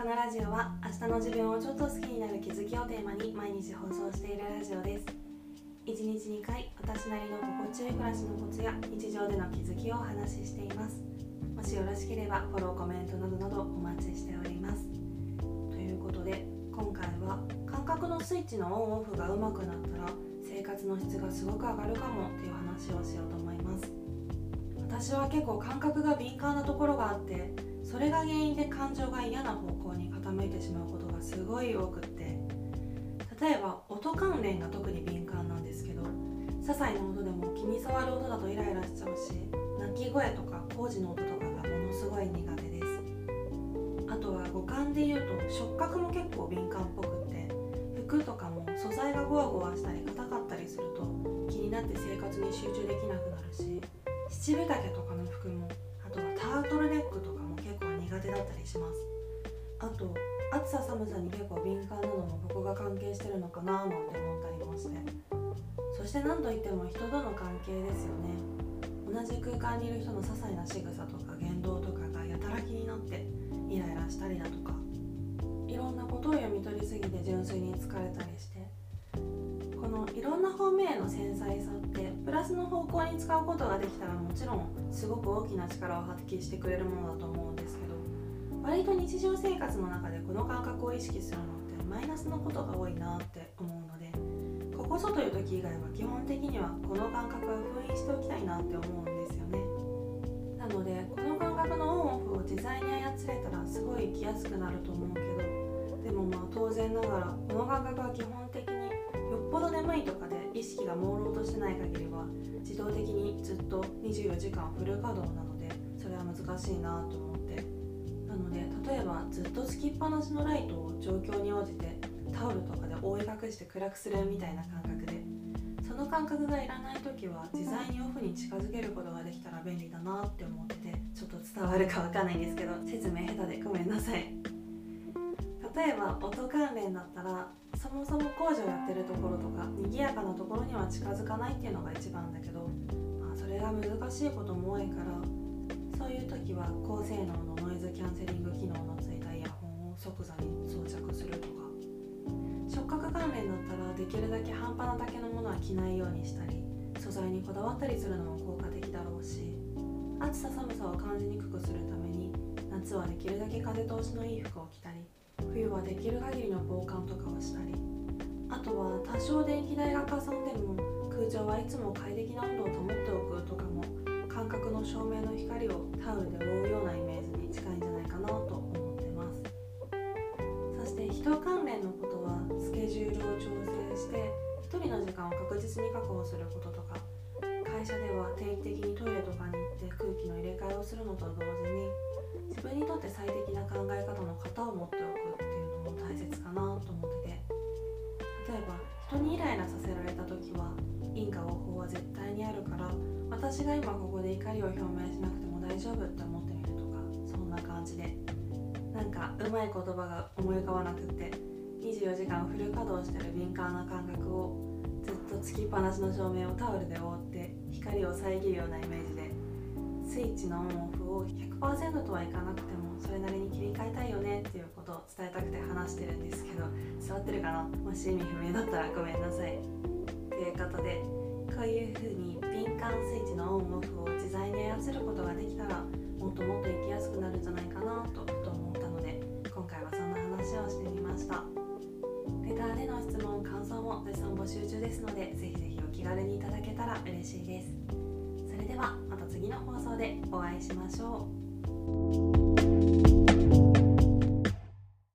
このラジオは明日の自分をちょっと好きになる気づきをテーマに毎日放送しているラジオです。1日2回私なりの心地よい暮らしのコツや日常での気づきをお話ししています。もしよろしければフォローコメントなどなどお待ちしております。ということで今回は感覚のスイッチのオンオフが上手くなったら生活の質がすごく上がるかもっていう話をしようと思います。私は結構感覚が敏感なところがあってそれが原因で感情が嫌な方向に傾いてしまうことがすごい多くって。例えば音関連が特に敏感なんですけど些細な音でも気に障る音だとイライラしちゃうし鳴き声とか工事の音とかがものすごい苦手です。あとは五感で言うと触覚も結構敏感っぽくって服とかも素材がゴワゴワしたり硬かったりすると気になって生活に集中できなくなるし七分丈とかの服もあとはタートルネックとかも苦手だったりします。あと暑さ寒さに結構敏感なのもここが関係してるのかななんて思ったりもして。そして何といっても人との関係ですよね。同じ空間にいる人の些細な仕草とか言動とかがやたら気になってイライラしたりだとか。いろんなことを読み取りすぎて純粋に疲れたりして。このいろんな方面への繊細さってプラスの方向に使うことができたらもちろんすごく大きな力を発揮してくれるものだと思うんですけど割と日常生活の中でこの感覚を意識するのってマイナスのことが多いなって思うのでここぞという時以外は基本的にはこの感覚は封印しておきたいなって思うんですよね。なのでこの感覚のオンオフを自在に操れたらすごい生きやすくなると思うけどでもまあ当然ながらこの感覚は基本的によっぽど眠いとかで意識が朦朧としてない限りは自動的にずっと24時間フル稼働なのでそれは難しいなと思ってなので例えばずっとつきっぱなしのライトを状況に応じてタオルとかで覆い隠して暗くするみたいな感覚でその感覚がいらない時は自在にオフに近づけることができたら便利だなって思っててちょっと伝わるかわかんないんですけど説明下手でごめんなさい。例えば音関連だったらそもそも工場やってるところとか賑やかなところには近づかないっていうのが一番だけど、まあ、それが難しいことも多いからそういう時は高性能のノイズキャンセリング機能のついたイヤホンを即座に装着するとか。触覚関連だったらできるだけ半端なだけのものは着ないようにしたり素材にこだわったりするのも効果的だろうし暑さ寒さを感じにくくするために夏はできるだけ風通しのいい服を着たり冬はできる限りの防寒とかをしたりあとは多少電気代がかさんでも空調はいつも快適な温度を保っておくとかもの照明の光をタオルで覆うようなイメージに近いんじゃないかなと思ってます。そして人関連のことはスケジュールを調整して1人の時間を確実に確保することとか会社では定期的にトイレとかに行って空気の入れ替えをするのと同時に自分にとって最適な考え方の型を持っておくっていうのも大切かなと思ってて。例えば人にイライラさせられた時はは絶対にあるから私が今ここで怒りを表明しなくても大丈夫って思ってみるとかそんな感じで。なんかうまい言葉が思い浮かばなくって24時間フル稼働してる敏感な感覚をずっとつきっぱなしの照明をタオルで覆って光を遮るようなイメージでスイッチのオンオフを100%とはいかなくてもそれなりに切り替えたいよねっていうことを伝えたくて話してるんですけど伝わってるかな？もし意味不明だったらごめんなさい。ということでこういう風に敏感スイッチのオンオフを自在に操ることができたらもっともっと生きやすくなるんじゃないかなとふと思ったので今回はそんな話をしてみました。レターでの質問感想も絶賛募集中ですのでぜひぜひお気軽にいただけたら嬉しいです。それではまた次の放送でお会いしましょう。